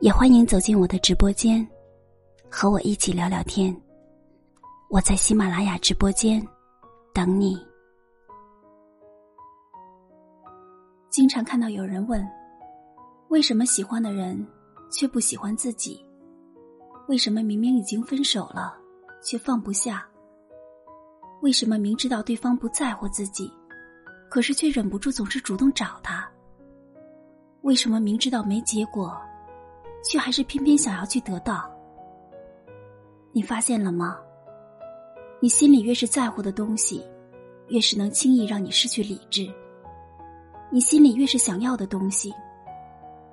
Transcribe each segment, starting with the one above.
也欢迎走进我的直播间，和我一起聊聊天。我在喜马拉雅直播间等你。经常看到有人问：为什么喜欢的人却不喜欢自己？为什么明明已经分手了，却放不下？为什么明知道对方不在乎自己，可是却忍不住总是主动找他？为什么明知道没结果？却还是偏偏想要去得到。你发现了吗？你心里越是在乎的东西，越是能轻易让你失去理智；你心里越是想要的东西，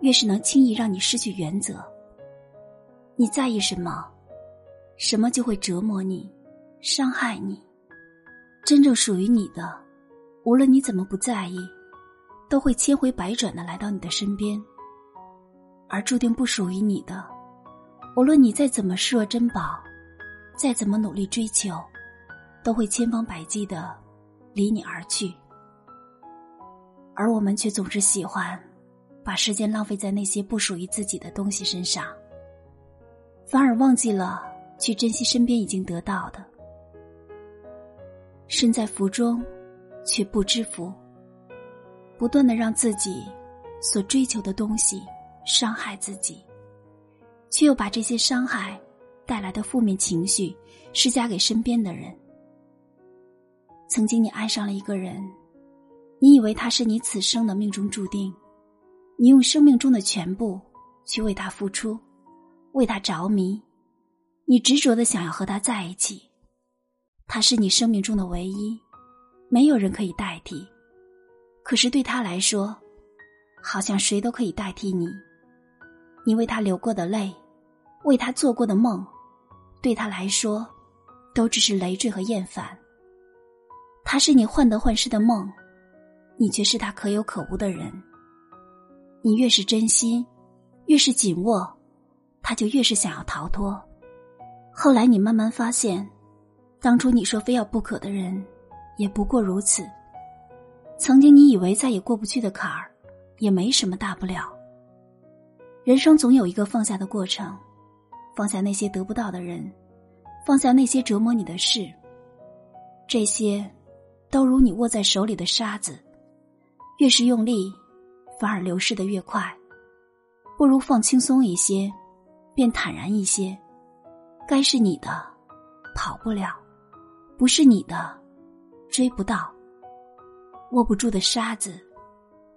越是能轻易让你失去原则。你在意什么，什么就会折磨你、伤害你。真正属于你的，无论你怎么不在意，都会千回百转的来到你的身边。而注定不属于你的，无论你再怎么视若珍宝，再怎么努力追求，都会千方百计的离你而去。而我们却总是喜欢把时间浪费在那些不属于自己的东西身上，反而忘记了去珍惜身边已经得到的。身在福中，却不知福，不断的让自己所追求的东西。伤害自己，却又把这些伤害带来的负面情绪施加给身边的人。曾经你爱上了一个人，你以为他是你此生的命中注定，你用生命中的全部去为他付出，为他着迷，你执着的想要和他在一起，他是你生命中的唯一，没有人可以代替。可是对他来说，好像谁都可以代替你。你为他流过的泪，为他做过的梦，对他来说，都只是累赘和厌烦。他是你患得患失的梦，你却是他可有可无的人。你越是珍惜，越是紧握，他就越是想要逃脱。后来你慢慢发现，当初你说非要不可的人，也不过如此。曾经你以为再也过不去的坎儿，也没什么大不了。人生总有一个放下的过程，放下那些得不到的人，放下那些折磨你的事。这些，都如你握在手里的沙子，越是用力，反而流逝的越快。不如放轻松一些，便坦然一些。该是你的，跑不了；不是你的，追不到。握不住的沙子，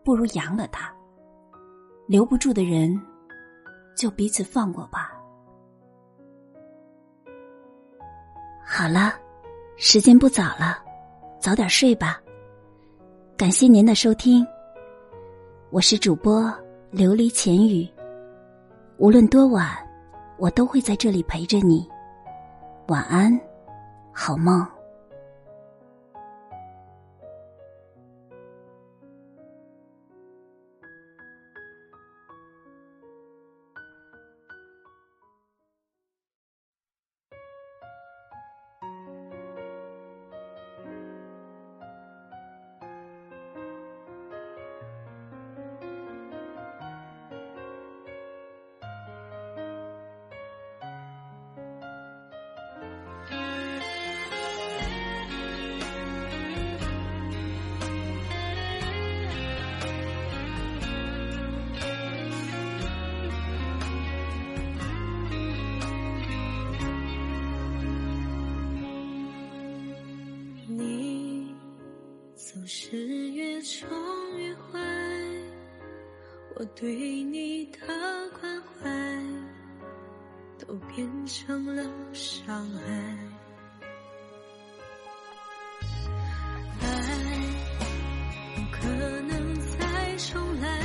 不如扬了它；留不住的人。就彼此放过吧。好了，时间不早了，早点睡吧。感谢您的收听，我是主播琉璃浅语。无论多晚，我都会在这里陪着你。晚安，好梦。是越宠越坏，我对你的关怀都变成了伤害。爱不可能再重来，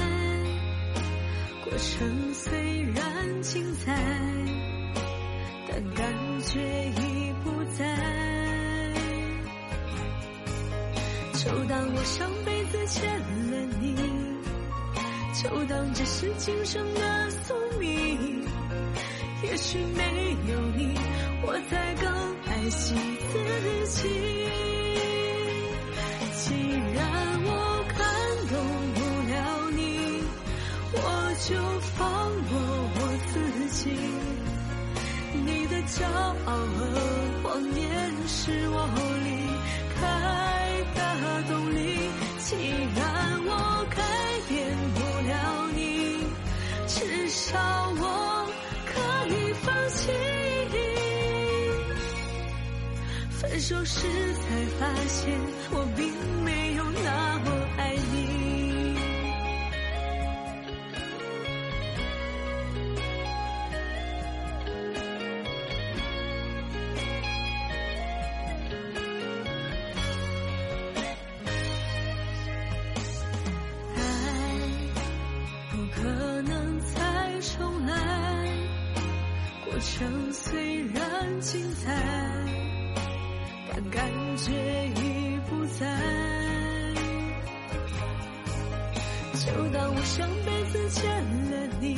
过程。虽然精彩，但感觉已不在。就当我上辈子欠了你，就当这是今生的宿命。也许没有你，我才更爱惜自己。既然我看懂不了你，我就放过我自己。你的骄傲和谎言是我离开分手时才发现，我并没有那么爱你。爱不可能再重来。过程虽然精彩，但感觉已不在。就当我上辈子欠了你，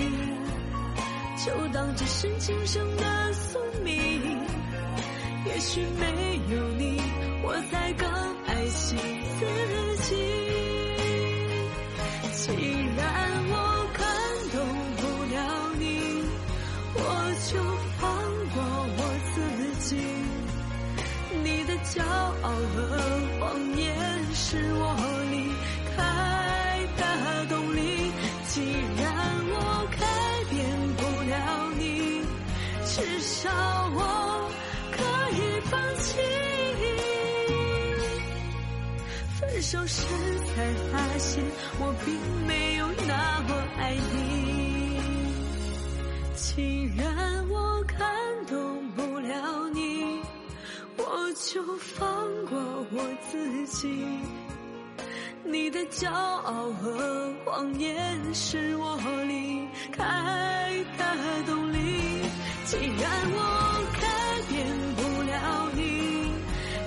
就当这是今生的宿命。也许没有你，我才更爱惜自己。情和谎言是我离开的动力。既然我改变不了你，至少我可以放弃。分手时才发现，我并没有那么爱你。既然我看就放过我自己。你的骄傲和谎言是我离开的动力。既然我改变不了你，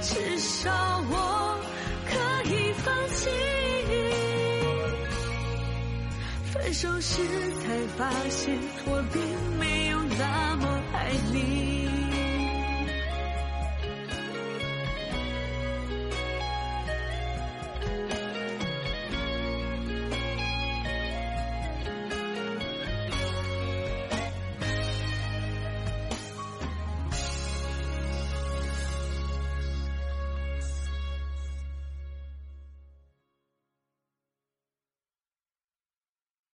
至少我可以放弃。分手时才发现，我并没有那么爱你